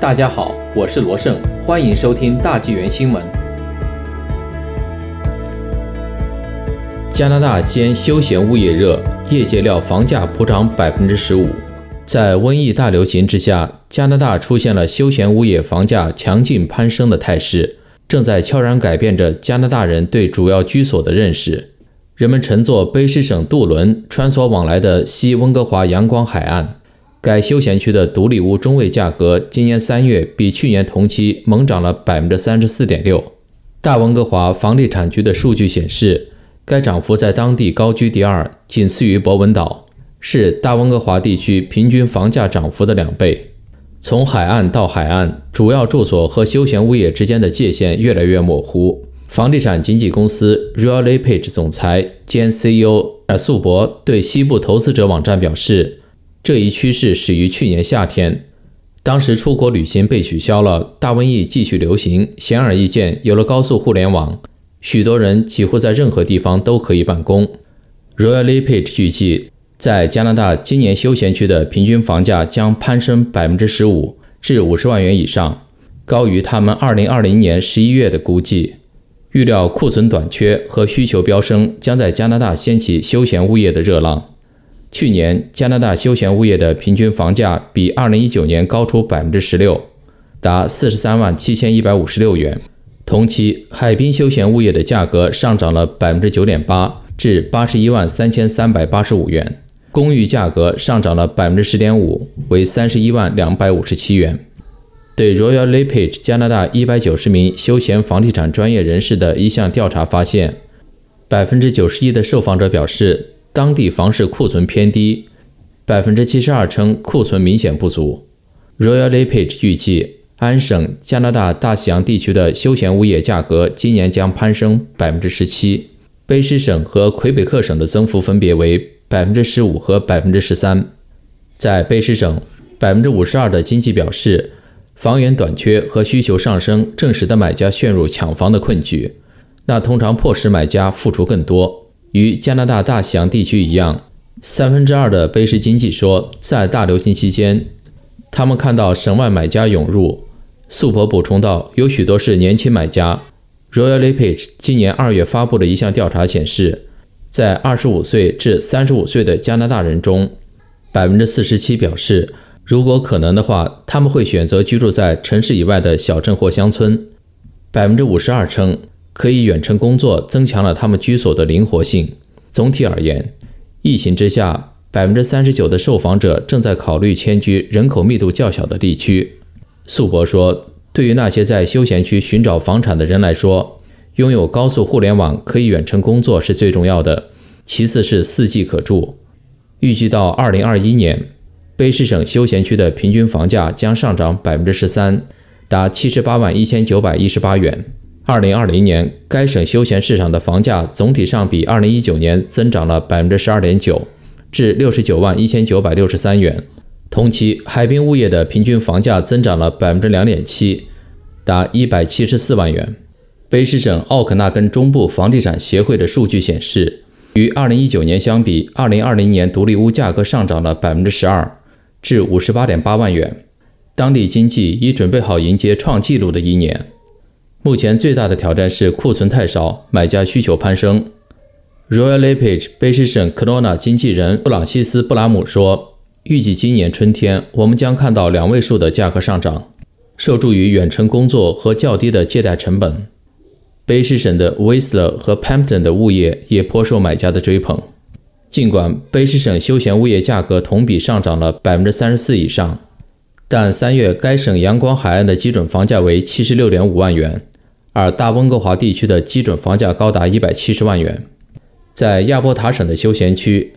大家好，我是罗胜，欢迎收听大纪元新闻。加拿大兼休闲物业热，业界料房价普涨百分之十五。在瘟疫大流行之下，加拿大出现了休闲物业房价强劲攀升的态势，正在悄然改变着加拿大人对主要居所的认识。人们乘坐卑诗省渡轮穿梭往来的西温哥华阳光海岸。该休闲区的独立屋中位价格今年三月比去年同期猛涨了百分之三十四点六。大温哥华房地产局的数据显示，该涨幅在当地高居第二，仅次于博文岛，是大温哥华地区平均房价涨幅的两倍。从海岸到海岸，主要住所和休闲物业之间的界限越来越模糊。房地产经纪公司 RealPage 总裁兼 CEO 尔素博对西部投资者网站表示。这一趋势始于去年夏天，当时出国旅行被取消了，大瘟疫继续流行。显而易见，有了高速互联网，许多人几乎在任何地方都可以办公。Royal LePage 预计，在加拿大今年休闲区的平均房价将攀升百分之十五至五十万元以上，高于他们二零二零年十一月的估计。预料库存短缺和需求飙升将在加拿大掀起休闲物业的热浪。去年，加拿大休闲物业的平均房价比2019年高出16%，达43万7156元。同期，海滨休闲物业的价格上涨了9.8%，至81万3385元；公寓价格上涨了10.5%，为31万257元。对 Royal LePage 加拿大190名休闲房地产专业人士的一项调查发现，91%的受访者表示。当地房市库存偏低，百分之七十二称库存明显不足。Royal LePage 预计，安省、加拿大大西洋地区的休闲物业价格今年将攀升百分之十七。卑诗省和魁北克省的增幅分别为百分之十五和百分之十三。在卑诗省，百分之五十二的经济表示，房源短缺和需求上升正使得买家陷入抢房的困局，那通常迫使买家付出更多。与加拿大大西洋地区一样，三分之二的卑诗经济说，在大流行期间，他们看到省外买家涌入。素婆补充道，有许多是年轻买家。Royal LePage 今年二月发布的一项调查显示，在二十五岁至三十五岁的加拿大人中，百分之四十七表示，如果可能的话，他们会选择居住在城市以外的小镇或乡村。百分之五十二称。可以远程工作，增强了他们居所的灵活性。总体而言，疫情之下，百分之三十九的受访者正在考虑迁居人口密度较小的地区。素博说：“对于那些在休闲区寻找房产的人来说，拥有高速互联网可以远程工作是最重要的，其次是四季可住。预计到二零二一年，卑诗省休闲区的平均房价将上涨百分之十三，达七十八万一千九百一十八元。”二零二零年，该省休闲市场的房价总体上比二零一九年增长了百分之十二点九，至六十九万一千九百六十三元。同期，海滨物业的平均房价增长了百分之两点七，达一百七十四万元。卑诗省奥克纳根中部房地产协会的数据显示，与二零一九年相比，二零二零年独立屋价格上涨了百分之十二，至五十八点八万元。当地经济已准备好迎接创纪录的一年。目前最大的挑战是库存太少，买家需求攀升。Royal LePage 卑诗省科罗纳经纪人布朗西斯·布拉姆说：“预计今年春天我们将看到两位数的价格上涨，受助于远程工作和较低的借贷成本。”卑诗省的 Whistler 和 Pampton 的物业也颇受买家的追捧。尽管卑诗省休闲物业价格同比上涨了百分之三十四以上。但三月该省阳光海岸的基准房价为七十六点五万元，而大温哥华地区的基准房价高达一百七十万元。在亚伯塔省的休闲区，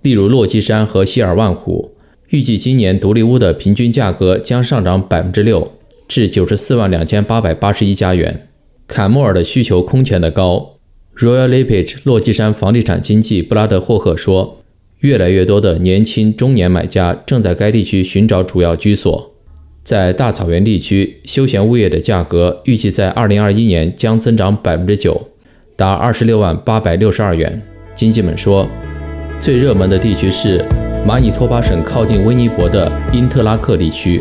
例如落基山和希尔万湖，预计今年独立屋的平均价格将上涨百分之六，至九十四万两千八百八十一加元。坎莫尔的需求空前的高。Royal LePage 落基山房地产经纪布拉德霍克说。越来越多的年轻中年买家正在该地区寻找主要居所。在大草原地区，休闲物业的价格预计在2021年将增长9%，达26万862元。经济们说，最热门的地区是马尼托巴省靠近温尼伯的因特拉克地区。